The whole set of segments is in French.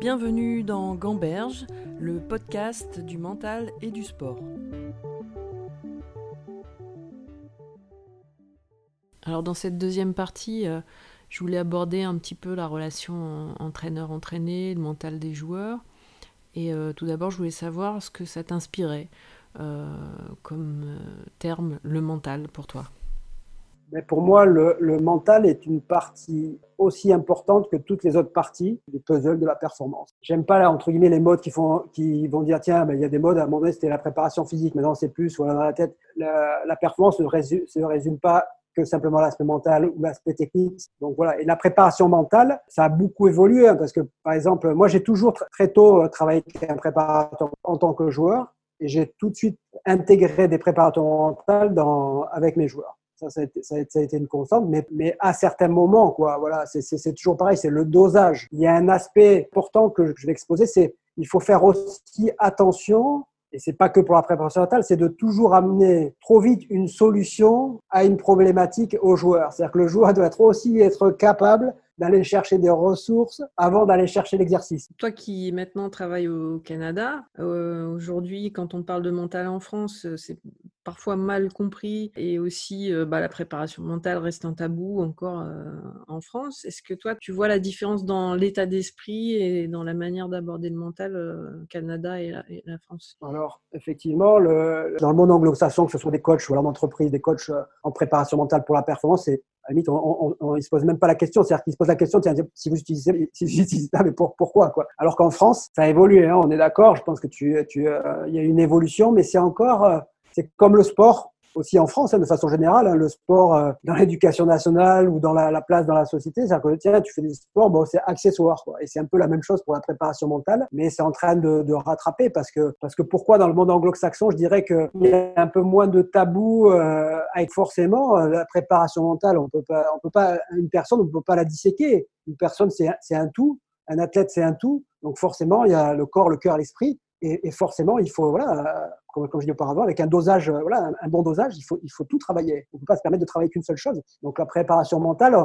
Bienvenue dans Gamberge, le podcast du mental et du sport. Alors dans cette deuxième partie, euh, je voulais aborder un petit peu la relation entraîneur-entraîné, le mental des joueurs. Et euh, tout d'abord, je voulais savoir ce que ça t'inspirait euh, comme terme, le mental pour toi. Mais pour moi, le, mental est une partie aussi importante que toutes les autres parties du puzzle de la performance. J'aime pas entre guillemets les modes qui font, qui vont dire tiens, il y a des modes à un moment donné c'était la préparation physique, maintenant c'est plus voilà dans la tête. La, performance ne résume, se résume pas que simplement l'aspect mental ou l'aspect technique. Donc voilà. Et la préparation mentale, ça a beaucoup évolué hein, parce que par exemple, moi j'ai toujours très tôt euh, travaillé avec un préparateur en tant que joueur et j'ai tout de suite intégré des préparateurs mentaux dans, avec mes joueurs. Ça, a été, ça, a été, une constante, mais, mais à certains moments, quoi. Voilà, c'est toujours pareil, c'est le dosage. Il y a un aspect important que je vais exposer, c'est il faut faire aussi attention et c'est pas que pour la préparation mentale, c'est de toujours amener trop vite une solution à une problématique au joueur. C'est-à-dire que le joueur doit aussi être capable d'aller chercher des ressources avant d'aller chercher l'exercice. Toi qui maintenant travailles au Canada, euh, aujourd'hui, quand on parle de mental en France, euh, c'est parfois mal compris et aussi euh, bah, la préparation mentale reste un tabou encore en France. Est-ce que toi, tu vois la différence dans l'état d'esprit et dans la manière d'aborder le mental au Canada et la, France? Alors, effectivement, le, dans le monde anglo-saxon, que ce soit des coachs ou en entreprise, des coachs en préparation mentale pour la performance, c'est la limite, on ne se pose même pas la question. C'est-à-dire qu'il se pose la question, tiens, si vous utilisez, si vous utilisez ça, mais pourquoi quoi? Alors qu'en France, ça a évolué, hein, on est d'accord. Je pense que tu, tu, euh, y a une évolution, mais c'est encore, euh, c'est comme le sport aussi en France, hein, de façon générale, hein, le sport euh, dans l'éducation nationale ou dans la, place dans la société, c'est-à-dire que tiens, tu fais des sports, bon, c'est accessoire. Et c'est un peu la même chose pour la préparation mentale, mais c'est en train de, rattraper parce que, parce que pourquoi dans le monde anglo-saxon, je dirais qu'il y a un peu moins de tabou euh, avec forcément euh, la préparation mentale. On peut pas, on peut pas, une personne, on ne peut pas la disséquer. Une personne, c'est un tout. Un athlète, c'est un tout. Donc forcément, il y a le corps, le cœur, l'esprit. Et, forcément, il faut, voilà, comme, je dis auparavant, avec un dosage, euh, voilà, un, bon dosage, il faut, il faut tout travailler. On ne peut pas se permettre de travailler qu'une seule chose. Donc la préparation mentale,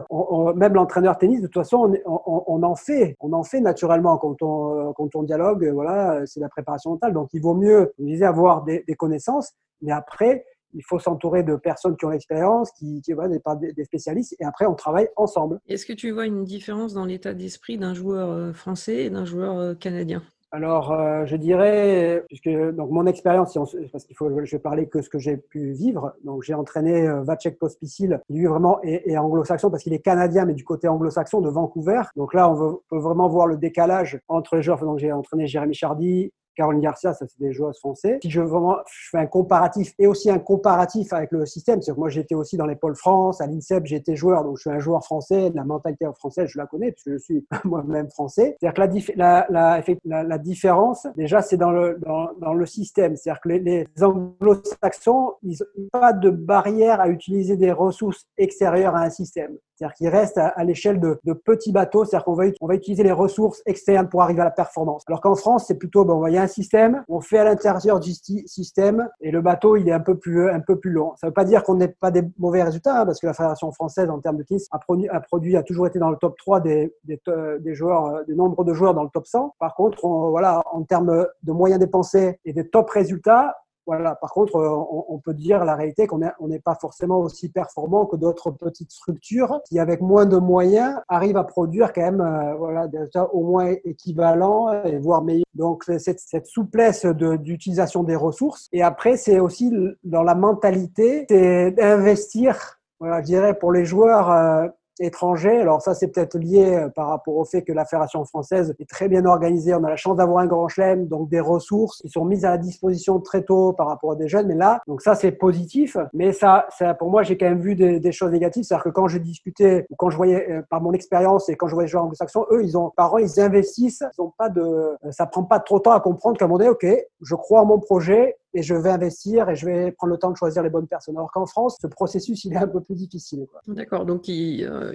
même l'entraîneur tennis, de toute façon, on, en fait, on en fait naturellement quand on, euh, quand on dialogue. Voilà, c'est la préparation mentale. Donc il vaut mieux, je disais, avoir des, connaissances, mais après, il faut s'entourer de personnes qui ont l'expérience, qui, qui voilà, des, des, spécialistes, et après on travaille ensemble. Est-ce que tu vois une différence dans l'état d'esprit d'un joueur euh, français et d'un joueur canadien? Alors, euh, je dirais, puisque donc mon expérience, parce qu'il faut, je vais parler que ce que j'ai pu vivre. Donc, j'ai entraîné euh, Vacek Pospisil, lui vraiment est, anglo-saxon parce qu'il est canadien, mais du côté anglo-saxon de Vancouver. Donc là, on peut vraiment voir le décalage entre les joueurs. Donc, j'ai entraîné Jérémy Chardy, Caroline Garcia, ça c'est des joueurs français. Si je, je fais un comparatif et aussi un comparatif avec le système, c'est que moi j'étais aussi dans les pôles France, à l'INSEP j'étais joueur, donc je suis un joueur français, la mentalité française je la connais parce que je suis moi-même français. C'est-à-dire que la, différence, déjà c'est dans le, dans le système, c'est-à-dire que les, les anglo-saxons, ils n'ont pas de barrière à utiliser des ressources extérieures à un système. C'est-à-dire qu'il reste à, l'échelle de, petits bateaux, c'est-à-dire qu'on va, utiliser les ressources externes pour arriver à la performance. Alors qu'en France, c'est plutôt, bon, il y a un système, on fait à l'intérieur du système et le bateau, il est un peu plus, un peu plus long. Ça ne veut pas dire qu'on n'ait pas des mauvais résultats, hein, parce que la Fédération française, en termes de tennis, a produit, a, produit, a toujours été dans le top 3 des, des, des joueurs, euh, des nombres de joueurs dans le top 100. Par contre, voilà, en termes de moyens dépensés et des top résultats, voilà. Par contre, euh, on, peut dire la réalité qu'on n'est pas forcément aussi performant que d'autres petites structures qui, avec moins de moyens, arrivent à produire quand même euh, voilà, des résultats au moins équivalents et voire meilleurs. Donc, cette, cette souplesse d'utilisation des ressources. Et après, c'est aussi dans la mentalité, c'est d'investir, voilà, je dirais, pour les joueurs. Euh, étrangers. Alors ça, c'est peut-être lié euh, par rapport au fait que la Fédération française est très bien organisée. On a la chance d'avoir un grand chelem, donc des ressources qui sont mises à la disposition très tôt par rapport à des jeunes. Mais là, donc ça, c'est positif. Mais ça, ça, pour moi, j'ai quand même vu des, choses négatives. C'est-à-dire que quand je discutais ou quand je voyais euh, par mon expérience et quand je voyais les anglo-saxons, eux, ils ont, par ils investissent. Ils ont pas de, ça prend pas trop de temps à comprendre qu'à un moment donné, ok, je crois en mon projet, et je vais investir et je vais prendre le temps de choisir les bonnes personnes. Alors qu'en France, ce processus, il est un peu plus difficile. D'accord, donc ils, euh,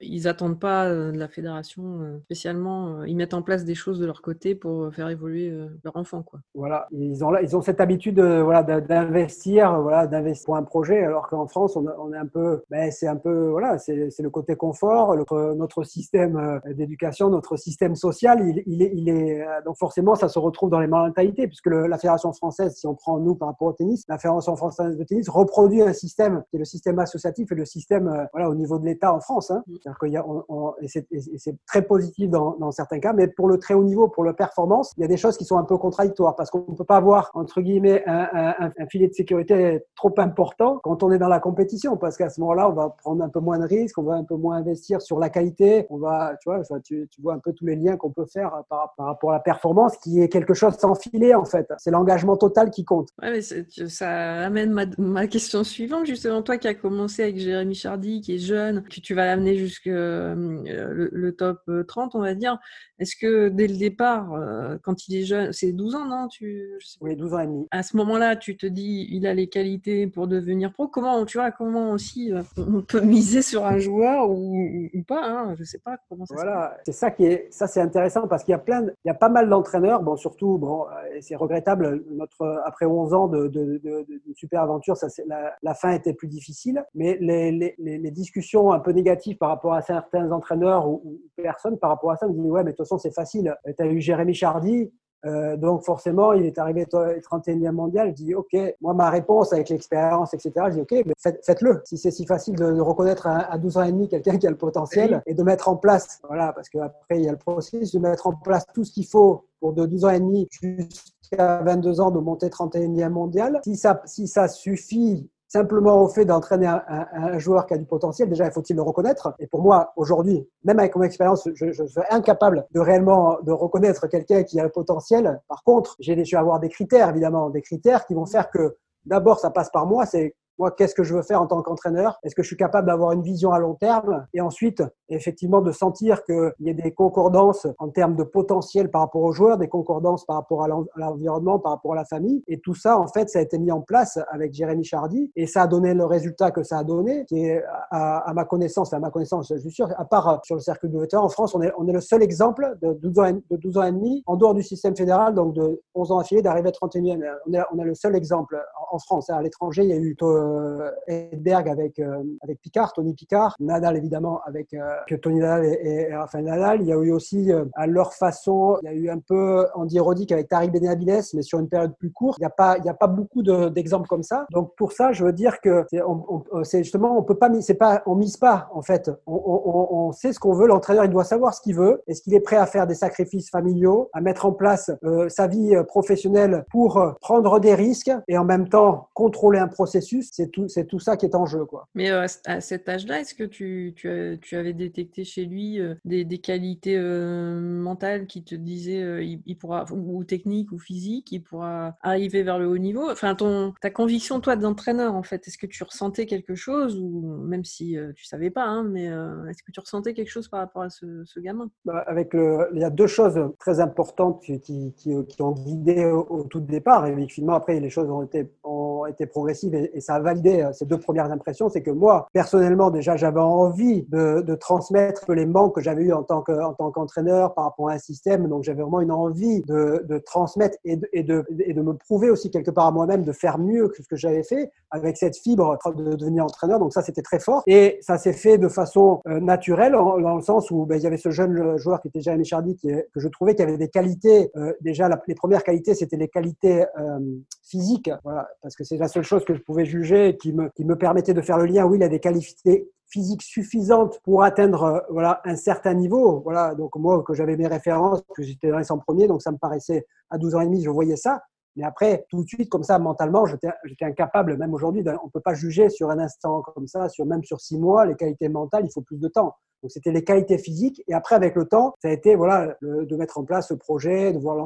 ils, attendent pas euh, de la fédération euh, spécialement, ils mettent en place des choses de leur côté pour faire évoluer leur enfant. Quoi. Voilà, ils ont, ils ont cette habitude voilà, d'investir voilà, d'investir pour un projet, alors qu'en France, on, est un peu, ben, c'est un peu, voilà, c'est le côté confort, notre système d'éducation, notre système social, il, il, est, il est, donc forcément, ça se retrouve dans les mentalités, puisque la fédération française, si on prend nous par rapport au tennis, la fédération française de tennis reproduit un système qui est le système associatif et le système euh, voilà, au niveau de l'État en France. Hein. Y a, et c'est très positif dans, dans, certains cas, mais pour le très haut niveau, pour la performance, il y a des choses qui sont un peu contradictoires parce qu'on ne peut pas avoir, entre guillemets, un, un, un, filet de sécurité trop important quand on est dans la compétition parce qu'à ce moment-là, on va prendre un peu moins de risques, on va un peu moins investir sur la qualité, on va, tu vois, tu, tu vois un peu tous les liens qu'on peut faire par, par, rapport à la performance qui est quelque chose sans filet en fait. C'est l'engagement total qui compte. Ouais, mais ça amène ma, ma question suivante justement, toi qui as commencé avec Jérémy Chardy, qui est jeune, que tu vas l'amener jusque euh, le, top 30, on va dire. Est-ce que dès le départ, euh, quand il est jeune, c'est 12 ans, non tu, Oui, 12 ans et demi. À ce moment-là, tu te dis, il a les qualités pour devenir pro. Comment, tu vois, comment aussi euh, on peut miser sur un joueur ou, pas hein Je sais pas comment ça Voilà, c'est ça qui est, ça c'est intéressant parce qu'il y a plein, il y a pas mal d'entraîneurs. Bon, surtout, bon, c'est regrettable. Notre après 11 ans de, super aventure, la, fin était plus difficile. Mais les, discussions un peu négatives par rapport à certains entraîneurs ou, personnes par rapport à ça me disent ouais, mais de toute façon c'est facile. Tu as eu Jérémy Chardy, euh, donc forcément, il est arrivé 31e mondial. Je dis OK, moi ma réponse avec l'expérience, etc. Je dis OK, mais faites-le. Si c'est si facile de, reconnaître à, 12 ans et demi quelqu'un qui a le potentiel et de mettre en place, voilà, parce qu'après il y a le processus de mettre en place tout ce qu'il faut pour de 12 ans et demi jusqu'à 22 ans de monter 31e mondial. Si ça, si ça suffit simplement au fait d'entraîner un, joueur qui a du potentiel, déjà, il faut-il le reconnaître? Et pour moi, aujourd'hui, même avec mon expérience, je, je, suis incapable de réellement de reconnaître quelqu'un qui a le potentiel. Par contre, j'ai, je avoir des critères, évidemment, des critères qui vont faire que d'abord, ça passe par moi. C'est moi, qu'est-ce que je veux faire en tant qu'entraîneur? Est-ce que je suis capable d'avoir une vision à long terme? Et ensuite, effectivement, de sentir qu'il y a des concordances en termes de potentiel par rapport aux joueurs, des concordances par rapport à l'environnement, par rapport à la famille. Et tout ça, en fait, ça a été mis en place avec Jérémy Chardy et ça a donné le résultat que ça a donné, qui est, à, ma connaissance, à ma connaissance, je suis sûr, à part sur le cercle de vétérans, en France, on est, on est le seul exemple de 12 ans, de 12 ans et demi, en dehors du système fédéral, donc de 11 ans affiliés, d'arriver à 31e. On est, on est le seul exemple en France. À l'étranger, il y a eu euh, Edberg avec, euh, avec Picard, Tony Picard, Nadal évidemment avec euh, Tony Nadal et, et, Nadal. Il y a eu aussi à leur façon, il y a eu un peu Andy Roddick avec Tariq Benavides, mais sur une période plus courte. Il n'y a pas, il y a pas beaucoup d'exemples comme ça. Donc pour ça, je veux dire que c'est justement, on peut pas, c'est pas, on mise pas en fait. On, sait ce qu'on veut. L'entraîneur, il doit savoir ce qu'il veut. Est-ce qu'il est prêt à faire des sacrifices familiaux, à mettre en place sa vie professionnelle pour prendre des risques et en même temps contrôler un processus? C'est tout, tout ça qui est en jeu. Quoi. Mais euh, à cet âge-là, est-ce que tu, tu, tu, avais détecté chez lui euh, des, des, qualités euh, mentales qui te disaient il, pourra, ou techniques ou physiques, il pourra arriver vers le haut niveau. Enfin, ton, ta conviction, toi, d'entraîneur, en fait, est-ce que tu ressentais quelque chose, ou même si tu savais pas, hein, mais est-ce que tu ressentais quelque chose par rapport à ce, ce gamin? Bah, avec le, Il y a deux choses très importantes qui, qui, qui, ont guidé au, tout départ, et finalement, après, les choses ont été, été progressives et, ça a validé ces deux premières impressions, c'est que moi, personnellement, déjà, j'avais envie de, transmettre les manques que j'avais eu en tant que, en tant qu'entraîneur par rapport à un système. Donc, j'avais vraiment une envie de, de transmettre et de, et, et de me prouver aussi quelque part à moi-même de faire mieux que ce que j'avais fait avec cette fibre de devenir entraîneur. Donc, ça, c'était très fort. Et ça s'est fait de façon euh, naturelle, dans le sens où ben, il y avait ce jeune joueur qui était Jérémy Chardy, qui, que je trouvais qui avait des qualités. Euh, déjà, les premières qualités, c'était les qualités euh, physiques, voilà, parce que c'est la seule chose que je pouvais juger qui me, qui me permettait de faire le lien. Oui, il a des qualités physiques suffisantes pour atteindre euh, voilà un certain niveau. Voilà, donc moi que j'avais mes références, que j'étais dans les 100 premiers, donc ça me paraissait à 12 ans et demi, je voyais ça. Mais après, tout de suite, comme ça, mentalement, j'étais incapable, même aujourd'hui, on ne peut pas juger sur un instant comme ça, sur, même sur six mois, les qualités mentales, il faut plus de temps. Donc c'était les qualités physiques et après avec le temps, ça a été voilà de mettre en place ce projet, de voir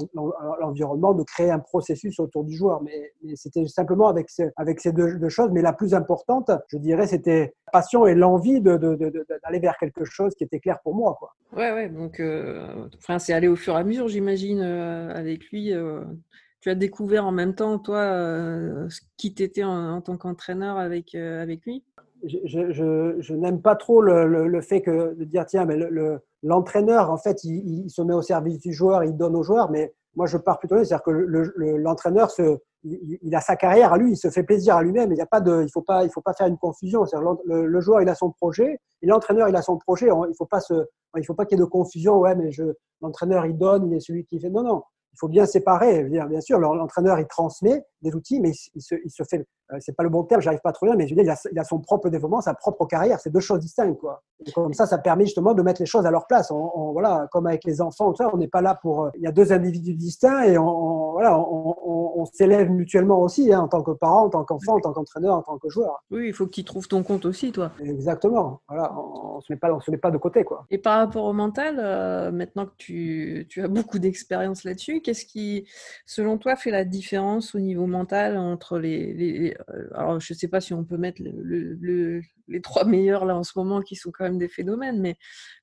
l'environnement, de créer un processus autour du joueur. Mais, c'était simplement avec avec ces deux, choses. Mais la plus importante, je dirais, c'était la passion et l'envie d'aller de, vers quelque chose qui était clair pour moi. Quoi. Ouais ouais. Donc euh, c'est aller au fur et à mesure, j'imagine, euh, avec lui. Euh, tu as découvert en même temps, toi, euh, qui t'étais en, tant qu'entraîneur avec, euh, avec lui? Je, je, n'aime pas trop le, le, fait de dire, tiens, mais l'entraîneur, en fait, il, se met au service du joueur, il donne au joueur, mais moi, je pars plutôt, c'est-à-dire que l'entraîneur, se il, a sa carrière à lui, il se fait plaisir à lui-même. Il il faut faut pas faire une confusion. Le, joueur, il a son projet, et l'entraîneur, il a son projet. Il il faut pas qu'il y ait de confusion. Ouais, mais l'entraîneur, il donne, il est celui qui fait. Non, non il faut bien séparer. Bien sûr, l'entraîneur, il transmet des outils, mais il se, il se fait, euh, c'est pas le bon terme, j'arrive pas à trouver, mais je veux dire, il a, il a, son propre développement, sa propre carrière. C'est deux choses distinctes, quoi. Et comme ça, ça permet justement de mettre les choses à leur place. On, on, voilà, comme avec les enfants, on n'est pas là pour. Euh, il y a deux individus distincts et on, voilà, on, s'élève mutuellement aussi, hein, en tant que parent, en tant qu'enfant, en tant qu'entraîneur, en tant que joueur. Oui, il faut que tu trouves ton compte aussi, toi. Exactement. Voilà, on, ne se met pas, on se met pas de côté, quoi. Et par rapport au mental, euh, maintenant que tu, tu as beaucoup d'expérience là-dessus, qu'est-ce qui, selon toi, fait la différence au niveau mental entre les, les alors je sais pas si on peut mettre le, les trois meilleurs là en ce moment qui sont quand même des phénomènes, mais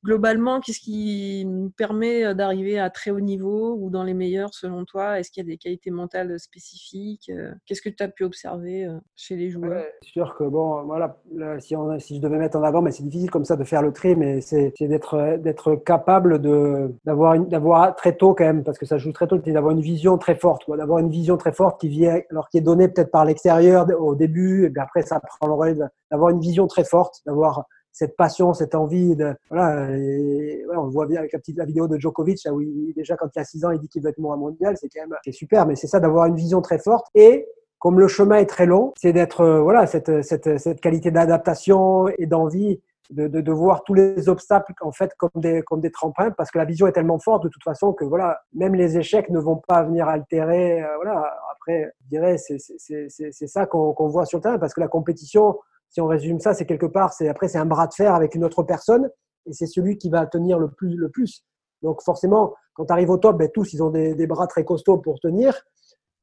globalement, qu'est-ce qui permet d'arriver à très haut niveau ou dans les meilleurs selon toi? Est-ce qu'il y a des qualités mentales spécifiques Qu'est-ce que tu as pu observer chez les joueurs? C'est sûr que bon, voilà, si, on, si, je devais mettre en avant, mais c'est difficile comme ça de faire le tri, mais c'est d'être capable de d'avoir d'avoir très tôt quand même, parce que ça joue très tôt, d'avoir une vision très forte, d'avoir une vision très forte qui vient, alors qui est donnée peut-être par l'extérieur au début, et puis après ça prend le relais d'avoir une vision très forte, d'avoir cette passion, cette envie de voilà, on le voit bien avec la petite la vidéo de Djokovic là où il, déjà quand il a 6 ans il dit qu'il veut être mondial c'est quand même super mais c'est ça d'avoir une vision très forte. Et comme le chemin est très long c'est d'être euh, voilà cette, cette, cette qualité d'adaptation et d'envie de, de, voir tous les obstacles en fait comme des comme des tremplins parce que la vision est tellement forte de toute façon que voilà même les échecs ne vont pas venir altérer euh, voilà. Après je dirais c'est ça qu'on qu'on voit sur le terrain parce que la compétition si on résume ça, c'est quelque part, c'est après c'est un bras de fer avec une autre personne et c'est celui qui va tenir le plus le plus. Donc forcément, quand tu arrives au top, ben, tous ils ont des, bras très costauds pour tenir.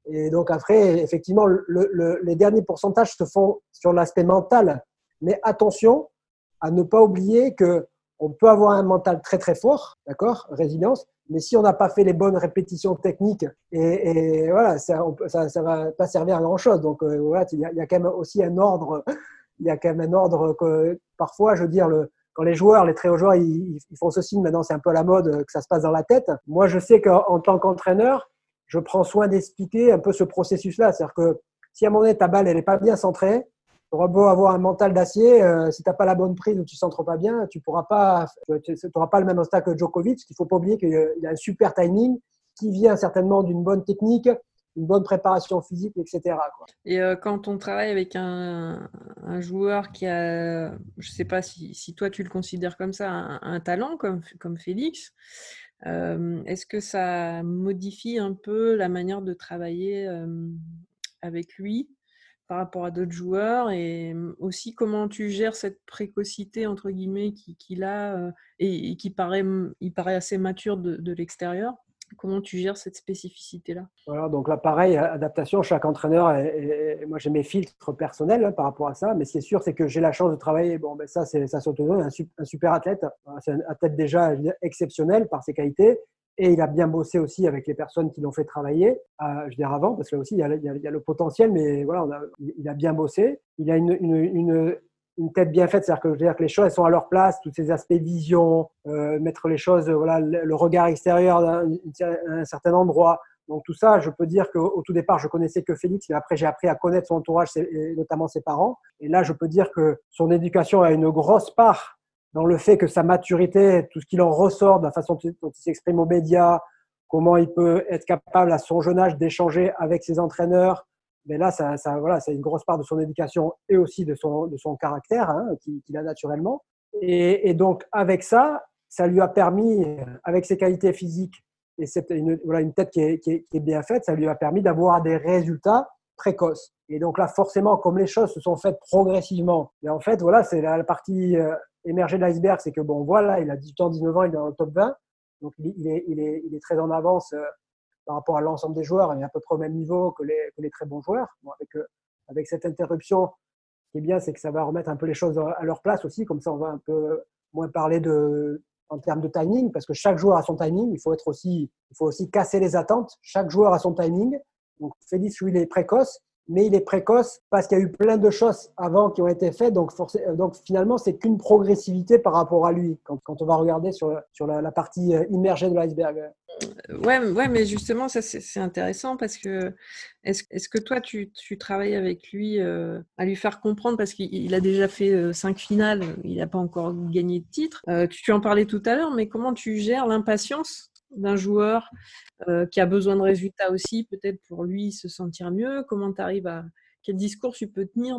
Et donc après, effectivement, le, le, les derniers pourcentages se font sur l'aspect mental. Mais attention à ne pas oublier que on peut avoir un mental très très fort, d'accord, résilience. Mais si on n'a pas fait les bonnes répétitions techniques, et, voilà, ça, ça va pas servir à grand chose. Donc euh, voilà, il y a quand même aussi un ordre il y a quand même un ordre que parfois, je veux dire, quand les joueurs, les très hauts joueurs, ils, font ceci, maintenant c'est un peu la mode que ça se passe dans la tête. Moi, je sais qu'en tant qu'entraîneur, je prends soin d'expliquer un peu ce processus-là. C'est-à-dire que si à un moment ta balle, elle n'est pas bien centrée, tu auras beau avoir un mental d'acier, euh, si tu n'as pas la bonne prise ou tu ne centres pas bien, tu pourras pas, n'auras pas le même obstacle que Djokovic. Il ne faut pas oublier qu'il a un super timing qui vient certainement d'une bonne technique, une bonne préparation physique, etc. Et euh, quand on travaille avec un, joueur qui a, je ne sais pas si, toi tu le considères comme ça, un, talent comme, comme Félix, euh, est-ce que ça modifie un peu la manière de travailler euh, avec lui par rapport à d'autres joueurs et aussi comment tu gères cette précocité entre guillemets qu'il qui a et, qui paraît, il paraît assez mature de l'extérieur? Comment tu gères cette spécificité-là? Voilà, donc là, pareil, adaptation, chaque entraîneur, moi j'ai mes filtres personnels hein, par rapport à ça, mais ce qui est sûr, c'est que j'ai la chance de travailler, bon, ben ça, c'est ça s'autonome, un, un super athlète, c'est un athlète déjà exceptionnel par ses qualités, et il a bien bossé aussi avec les personnes qui l'ont fait travailler, euh, je veux dire avant, parce que là aussi, il y a, le potentiel, mais voilà, il a bien bossé. Il a une, une tête bien faite, c'est-à-dire que, les choses elles sont à leur place, tous ces aspects vision, euh, mettre les choses, voilà, le regard extérieur à un, un, certain endroit. Donc tout ça, je peux dire qu'au tout départ, je connaissais que Félix, mais après j'ai appris à connaître son entourage, et notamment ses parents. Et là, je peux dire que son éducation a une grosse part dans le fait que sa maturité, tout ce qu'il en ressort, de la façon dont il s'exprime aux médias, comment il peut être capable à son jeune âge d'échanger avec ses entraîneurs, mais là, ça, voilà, c'est une grosse part de son éducation et aussi de son, de son caractère hein, qu'il qui a naturellement. Et, donc, avec ça, ça lui a permis, avec ses qualités physiques et cette, une, voilà, une tête qui est, qui, est, bien faite, ça lui a permis d'avoir des résultats précoces. Et donc là, forcément, comme les choses se sont faites progressivement, et en fait, voilà, c'est la, partie euh, émergée de l'iceberg, c'est que bon, voilà, il a 18 ans, 19 ans, il est dans le top 20, donc il, il, est, il, est, il est très en avance euh, par rapport à l'ensemble des joueurs, il est à peu près au même niveau que les, que les très bons joueurs. Bon, avec, euh, avec cette interruption, ce qui est bien, c'est que ça va remettre un peu les choses à leur place aussi, comme ça on va un peu moins parler de, en termes de timing, parce que chaque joueur a son timing, il faut, être aussi, il faut aussi casser les attentes, chaque joueur a son timing, Donc Félix, lui, il est précoce, mais il est précoce parce qu'il y a eu plein de choses avant qui ont été faites. Donc, donc finalement, c'est qu'une progressivité par rapport à lui quand, on va regarder sur, la, partie euh, immergée de l'iceberg. Ouais, ouais, mais justement, ça c'est intéressant parce que est-ce est que toi tu, travailles avec lui euh, à lui faire comprendre? Parce qu'il a déjà fait euh, cinq finales, il n'a pas encore gagné de titre. tu en parlais tout à l'heure, mais comment tu gères l'impatience d'un joueur euh, qui a besoin de résultats aussi, peut-être pour lui se sentir mieux Comment tu arrives à. Quel discours tu peux tenir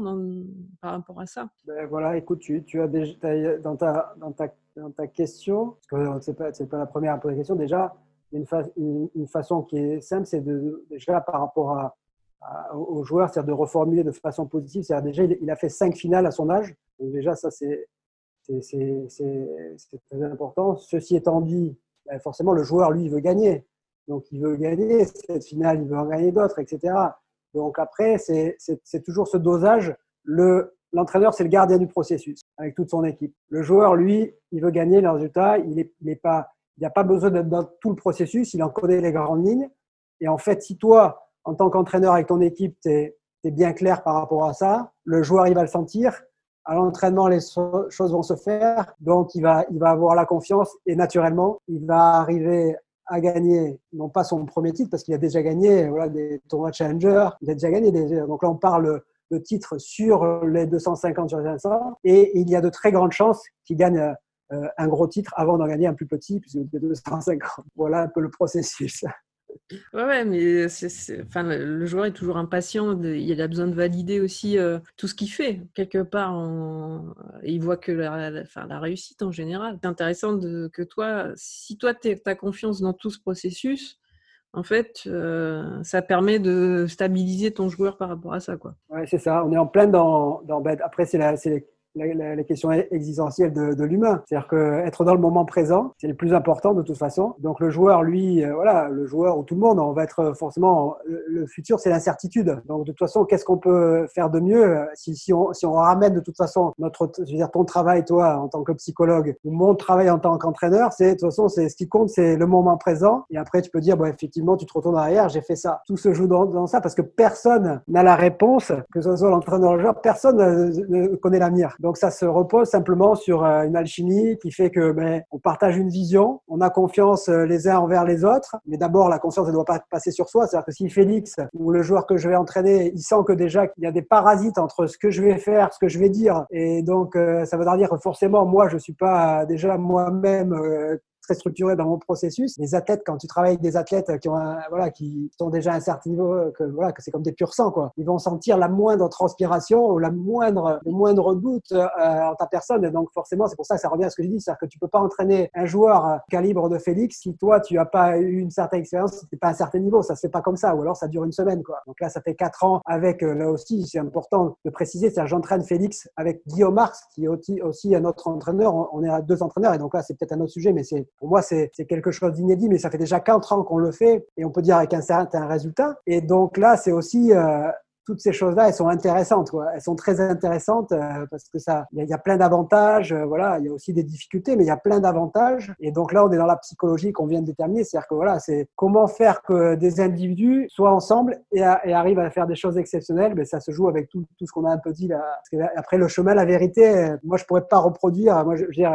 par rapport à ça? Ben Voilà, écoute, tu, tu as déjà, dans, ta, dans, ta, dans ta question, parce que ce n'est pas, pas, la première à poser la question, déjà, une, une, une, façon qui est simple, c'est déjà par rapport à, aux joueurs, c'est-à-dire de reformuler de façon positive. C'est-à-dire déjà, il, il, a fait cinq finales à son âge, donc déjà, ça c'est très important. Ceci étant dit, ben, forcément, le joueur, lui, il veut gagner. Donc, il veut gagner cette finale, il veut en gagner d'autres, etc. Donc, après, c'est toujours ce dosage. L'entraîneur, c'est le gardien du processus avec toute son équipe. Le joueur, lui, il veut gagner le résultat. Il n'a est pas, il pas besoin d'être dans tout le processus. Il en connaît les grandes lignes. Et en fait, si toi, en tant qu'entraîneur avec ton équipe, tu es, bien clair par rapport à ça, le joueur, il va le sentir à l'entraînement, les choses vont se faire. Donc, il va, il va avoir la confiance et naturellement, il va arriver à gagner, non pas son premier titre, parce qu'il a déjà gagné voilà, des tournois Challenger, il a déjà gagné des. Donc là, on parle de titres sur les 250 sur les 500 et il y a de très grandes chances qu'il gagne euh, un gros titre avant d'en gagner un plus petit, puisque des 250. Voilà un peu le processus. Ouais, mais enfin, le joueur est toujours impatient. il a besoin de valider aussi euh, tout ce qu'il fait. Quelque part, il voit que la, réussite en général. C'est intéressant de, que toi, si toi, tu as confiance dans tout ce processus, en fait, euh, ça permet de stabiliser ton joueur par rapport à ça. Quoi. Ouais, c'est ça. On est en plein dans. dans après, c'est, la, c'est la, la, question existentielle de, l'humain. C'est-à-dire que être dans le moment présent, c'est le plus important de toute façon. Donc le joueur, lui, euh, voilà, le joueur ou tout le monde, on va être forcément. Le, futur, c'est l'incertitude. Donc de toute façon, qu'est-ce qu'on peut faire de mieux euh, si, on, ramène de toute façon notre, je veux dire, ton travail, toi, en tant que psychologue, ou mon travail en tant qu'entraîneur, c'est de toute façon, c'est ce qui compte, c'est le moment présent. Et après, tu peux dire, bon, effectivement, tu te retournes derrière, j'ai fait ça. Tout se joue dans, dans ça parce que personne n'a la réponse, que ce soit l'entraîneur ou le joueur, personne ne, ne connaît l'avenir. Donc ça se repose simplement sur euh, une alchimie qui fait que ben, on partage une vision, on a confiance euh, les uns envers les autres. Mais d'abord, la confiance ne doit pas passer sur soi. C'est-à-dire que si Félix ou le joueur que je vais entraîner, il sent que déjà qu'il y a des parasites entre ce que je vais faire, ce que je vais dire, et donc euh, ça veut dire que forcément moi je suis pas déjà moi-même très structuré dans mon processus. Les athlètes, quand tu travailles avec des athlètes qui ont voilà, qui sont déjà à un certain niveau, que voilà, que c'est comme des purs sang, quoi. Ils vont sentir la moindre transpiration ou la moindre, le moindre doute euh, en ta personne. Et donc, forcément, c'est pour ça que ça revient à ce que je dis, c'est-à-dire que tu peux pas entraîner un joueur calibre de Félix si toi, tu as pas eu une certaine expérience, tu pas à un certain niveau. Ça se fait pas comme ça. Ou alors, ça dure une semaine, quoi. Donc là, ça fait quatre ans avec, euh, là aussi, c'est important de préciser, c'est-à-dire j'entraîne Félix avec Guillaume Marx, qui est aussi un autre entraîneur. On est à deux entraîneurs. Et donc là, c'est peut-être un autre sujet, mais c'est pour moi, c'est quelque chose d'inédit, mais ça fait déjà 4 ans qu'on le fait et on peut dire avec un certain résultat. Et donc là, c'est aussi euh, toutes ces choses-là, elles sont intéressantes, quoi. Elles sont très intéressantes euh, parce que ça, il y, a plein d'avantages. Euh, voilà, il y a aussi des difficultés, mais il y a plein d'avantages. Et donc là, on est dans la psychologie qu'on vient de déterminer, c'est-à-dire que voilà, c'est comment faire que des individus soient ensemble et, arrivent à faire des choses exceptionnelles. Mais ça se joue avec tout, tout ce qu'on a un peu dit là. après, le chemin, la vérité, moi, je pourrais pas reproduire. Moi, je, je veux dire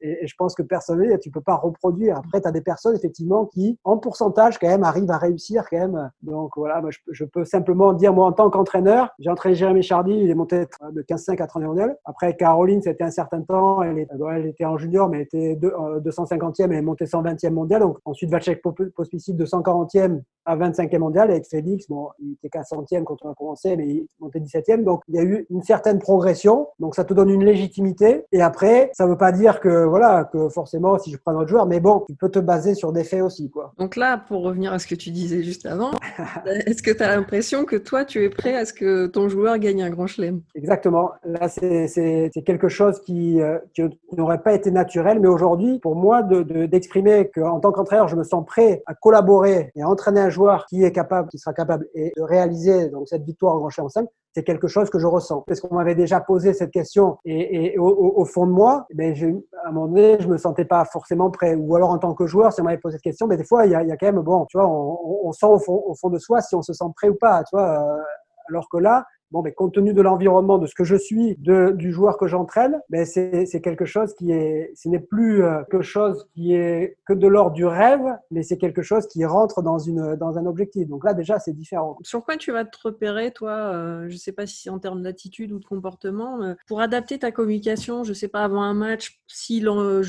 et, je pense que personnellement, tu peux pas reproduire. Après, tu as des personnes, effectivement, qui, en pourcentage, quand même, arrivent à réussir, quand même. Donc, voilà, moi, je, peux simplement dire, moi, en tant qu'entraîneur, j'ai entraîné Jérémy Chardy, il est monté de 15-5 à 30 mondial. Après, Caroline, c'était un certain temps, elle, elle, était en junior, mais elle était 250e, elle est montée 120e mondial. Donc, ensuite, Vacek Pospisil, 240e à 25e mondial. Avec Félix, bon, il était qu'à e quand on a commencé, mais il montait 17e. Donc, il y a eu une certaine progression. Donc, ça te donne une légitimité. Et après, ça veut pas dire que voilà, que forcément, si je prends un autre joueur, mais bon, tu peux te baser sur des faits aussi, quoi. Donc là, pour revenir à ce que tu disais juste avant, est-ce que tu as l'impression que toi, tu es prêt à ce que ton joueur gagne un grand chelem? Exactement. Là, c'est quelque chose qui, euh, qui n'aurait pas été naturel, mais aujourd'hui, pour moi, d'exprimer de, qu'en tant qu'entraîneur, je me sens prêt à collaborer et à entraîner un joueur qui est capable, qui sera capable de réaliser cette victoire en grand chelem 5, c'est quelque chose que je ressens. Parce qu'on m'avait déjà posé cette question et, au, fond de moi, mais ben, à un moment donné, je me sentais pas forcément prêt. Ou alors en tant que joueur, si on m'avait posé cette question, mais des fois, il y a, quand même, bon, tu vois, on, sent au fond, au fond, de soi si on se sent prêt ou pas, tu vois. Euh, alors que là, bon, mais compte tenu de l'environnement, de ce que je suis, de, du joueur que j'entraîne, ben c'est, c'est quelque chose qui est, ce n'est plus euh, quelque chose qui est que de l'ordre du rêve, mais c'est quelque chose qui rentre dans une, dans un objectif. Donc là, déjà, c'est différent. Sur quoi tu vas te repérer, toi euh, Je ne sais pas si c'est en termes d'attitude ou de comportement, euh, pour adapter ta communication, je ne sais pas, avant un match, si le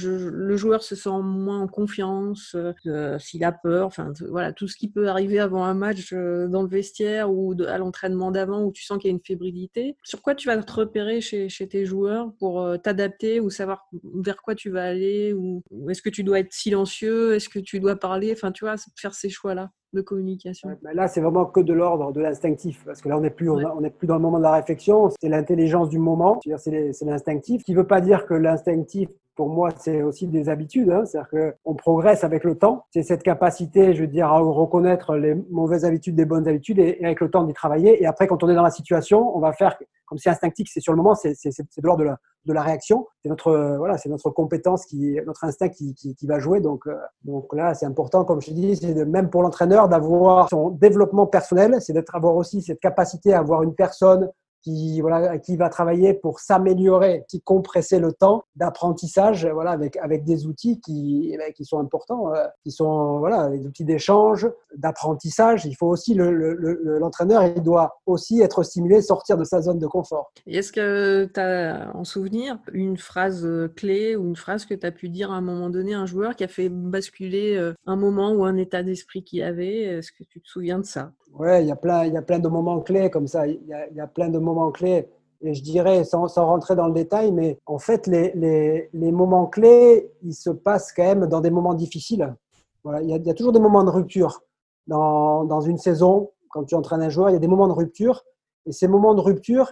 joueur se sent moins en confiance, s'il a peur, enfin, voilà, tout ce qui peut arriver avant un match dans le vestiaire ou à l'entraînement d'avant où tu sens qu'il une fébrilité. Sur quoi tu vas te repérer chez, tes joueurs pour euh, t'adapter ou savoir vers quoi tu vas aller ou, est-ce que tu dois être silencieux, est-ce que tu dois parler, enfin tu vois, faire ces choix-là de communication. Ben Là, c'est vraiment que de l'ordre de l'instinctif, parce que là, on n'est plus, on n'est plus dans le moment de la réflexion, c'est l'intelligence du moment, c'est l'instinctif, ce qui ne veut pas dire que l'instinctif pour moi, c'est aussi des habitudes. Hein. C'est-à-dire qu'on progresse avec le temps. C'est cette capacité, je veux dire, à reconnaître les mauvaises habitudes des bonnes habitudes et, avec le temps d'y travailler. Et après, quand on est dans la situation, on va faire comme c'est instinctif, c'est sur le moment, c'est de l'ordre de la, de la réaction. C'est notre, voilà, c'est notre compétence, qui, notre instinct qui, qui, qui va jouer. Donc, euh, donc là, c'est important, comme je dis, c'est même pour l'entraîneur d'avoir son développement personnel, c'est d'être avoir aussi cette capacité à avoir une personne qui voilà qui va travailler pour s'améliorer, qui compresser le temps d'apprentissage voilà avec avec des outils qui eh ben, qui sont importants, euh, qui sont voilà des outils d'échange, d'apprentissage. Il faut aussi l'entraîneur le, il doit aussi être stimulé, sortir de sa zone de confort. Est-ce que tu as en souvenir une phrase clé ou une phrase que tu as pu dire à un moment donné à un joueur qui a fait basculer euh, un moment ou un état d'esprit qu'il avait? Est-ce que tu te souviens de ça? Ouais, il y a plein, de moments clés comme ça. Il y a, y a plein de moments clés. Et je dirais, sans, rentrer dans le détail, mais en fait, les, les, les, moments clés, ils se passent quand même dans des moments difficiles. Voilà, il, y a, toujours des moments de rupture. Dans, dans, une saison, quand tu entraînes un joueur, il y a des moments de rupture. Et ces moments de rupture,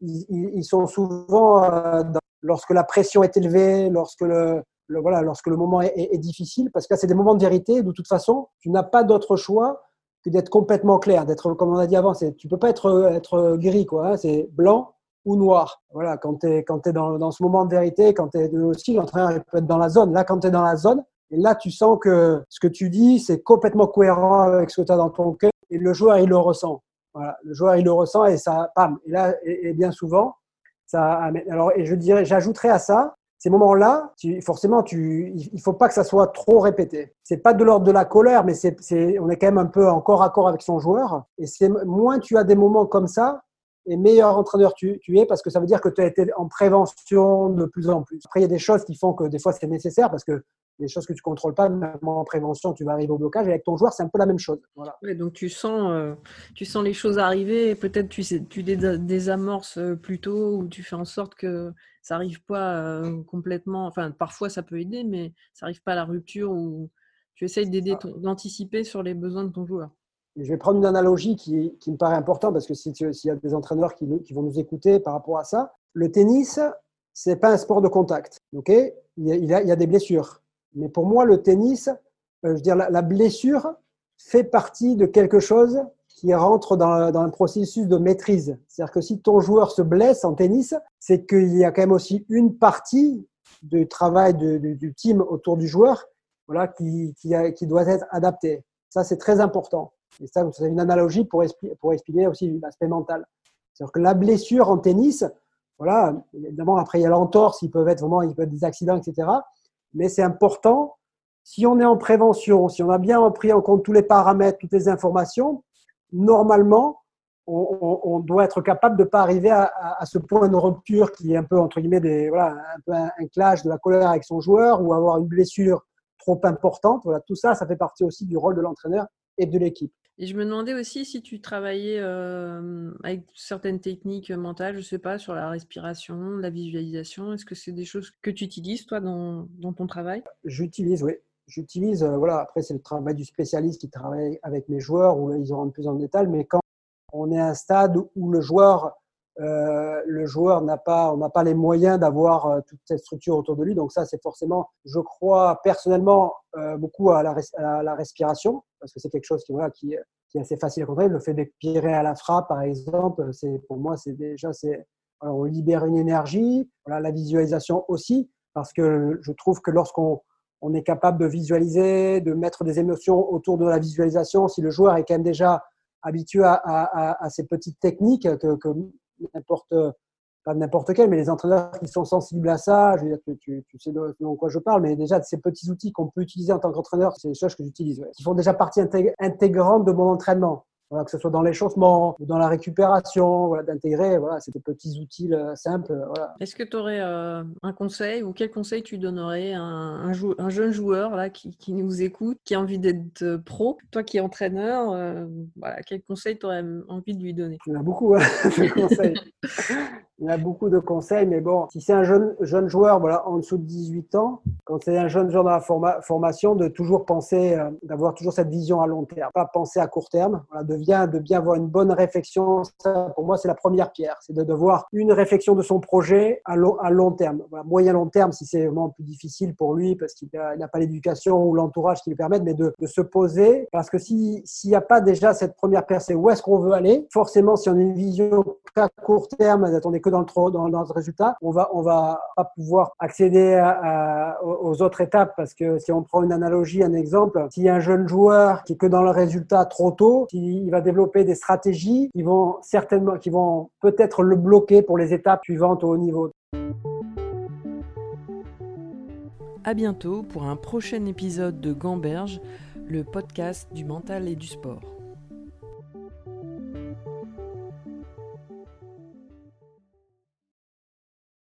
ils, ils sont souvent euh, lorsque la pression est élevée, lorsque le, voilà, lorsque le moment est, est difficile, parce que là, c'est des moments de vérité. De toute façon, tu n'as pas d'autre choix que d'être complètement clair, d'être, comme on a dit avant, c'est, tu peux pas être, être gris, quoi. Hein, c'est blanc ou noir. Voilà, quand tu es, quand es dans, dans ce moment de vérité, quand tu es aussi, l'entraîneur peut être dans la zone. Là, quand tu es dans la zone, et là, tu sens que ce que tu dis, c'est complètement cohérent avec ce que tu as dans ton cœur. Et le joueur, il le ressent. Voilà, le joueur, il le ressent et ça, pam. Et là, et, bien souvent, ça Alors, et je dirais, j'ajouterais à ça, ces moments-là, forcément, tu, il faut pas que ça soit trop répété. C'est pas de l'ordre de la colère, mais c'est, on est quand même un peu en corps à corps avec son joueur. Et c'est moins tu as des moments comme ça, et meilleur entraîneur tu, tu, es parce que ça veut dire que tu as été en prévention de plus en plus. Après, il y a des choses qui font que des fois c'est nécessaire parce que des choses que tu contrôles pas, même en prévention, tu vas arriver au blocage. Et avec ton joueur, c'est un peu la même chose. Voilà. donc tu sens, euh, tu sens les choses arriver et peut-être tu, tu désamorces euh, plus tôt ou tu fais en sorte que ça n'arrive pas euh, complètement. Enfin, parfois ça peut aider, mais ça n'arrive pas à la rupture ou tu essayes d'aider, d'anticiper sur les besoins de ton joueur. je vais prendre une analogie qui, qui me paraît importante parce que s'il y a des entraîneurs qui, qui, vont nous écouter par rapport à ça, le tennis, c'est pas un sport de contact. Ok? Il, y a, il, y a, des blessures. Mais pour moi, le tennis, euh, je veux dire, la, blessure fait partie de quelque chose qui rentre dans, dans un processus de maîtrise. C'est-à-dire que si ton joueur se blesse en tennis, c'est qu'il y a quand même aussi une partie du travail du team autour du joueur voilà, qui, doit être adapté. Ça, c'est très important. Et ça, c'est une analogie pour, expliquer aussi l'aspect mental. C'est-à-dire que la blessure en tennis, voilà, évidemment, après, il y a l'entorse, il peut être vraiment, il peut être des accidents, etc. Mais c'est important, si on est en prévention, si on a bien pris en compte tous les paramètres, toutes les informations, normalement, on, doit être capable de ne pas arriver à, ce point de rupture qui est un peu, entre guillemets, voilà, un peu un, clash de la colère avec son joueur ou avoir une blessure trop importante. Voilà, tout ça, ça fait partie aussi du rôle de l'entraîneur et de l'équipe. Et je me demandais aussi si tu travaillais euh, avec certaines techniques mentales, je ne sais pas, sur la respiration, la visualisation. Est-ce que c'est des choses que tu utilises, toi, dans, ton travail? J'utilise, oui j'utilise, euh, voilà, après c'est le travail du spécialiste qui travaille avec mes joueurs, où là, ils auront plus en détail, mais quand on est à un stade où le joueur, euh, le joueur n'a pas, on n'a pas les moyens d'avoir euh, toute cette structure autour de lui, donc ça c'est forcément, je crois personnellement euh, beaucoup à la, à la, respiration, parce que c'est quelque chose qui, voilà, qui, est assez facile à contrôler. Le fait d'expirer à la frappe, par exemple, c'est pour moi, c'est déjà, c'est, on libère une énergie. Voilà, la visualisation aussi, parce que je trouve que lorsqu'on on est capable de visualiser, de mettre des émotions autour de la visualisation, si le joueur est quand même déjà habitué à, à, à ces petites techniques que, que n'importe pas n'importe quel, mais les entraîneurs qui sont sensibles à ça, je veux dire, tu, tu, sais de, quoi je parle, mais déjà de ces petits outils qu'on peut utiliser en tant qu'entraîneur, c'est des choses que j'utilise, qui font déjà partie intégrante de mon entraînement que ce soit dans l'échauffement ou dans la récupération, voilà, d'intégrer voilà, ces petits outils euh, simples. Voilà. Est-ce que tu aurais euh, un conseil ou quel conseil tu donnerais à un, un, jeune joueur là, qui, qui, nous écoute, qui a envie d'être euh, pro Toi qui es entraîneur, voilà, quel conseil tu aurais envie de lui donner? Il y en a beaucoup hein, de conseils. Il y a beaucoup de conseils, mais bon, si c'est un jeune, jeune joueur voilà, en dessous de 18 ans, quand c'est un jeune joueur dans la formation, de toujours penser, d'avoir toujours cette vision à long terme, pas penser à court terme, voilà, de de bien avoir une bonne réflexion. Ça, pour moi, c'est la première pierre. C'est de devoir une réflexion de son projet à, long, à long terme. moyen long terme, si c'est vraiment plus difficile pour lui parce qu'il n'a pas l'éducation ou l'entourage qui lui permettent, mais de, se poser. Parce que s'il n'y a pas déjà cette première pierre, c'est où est-ce qu'on veut aller, forcément, si on a une vision à court terme, on que dans le, dans, dans le résultat, on va, on va pas pouvoir accéder aux autres étapes parce que si on prend une analogie, un exemple, a un jeune joueur qui est que dans le résultat trop tôt, s'il va développer des stratégies qui vont certainement, qui vont peut-être le bloquer pour les étapes suivantes au haut niveau. À bientôt pour un prochain épisode de Gamberge, le podcast du mental et du sport.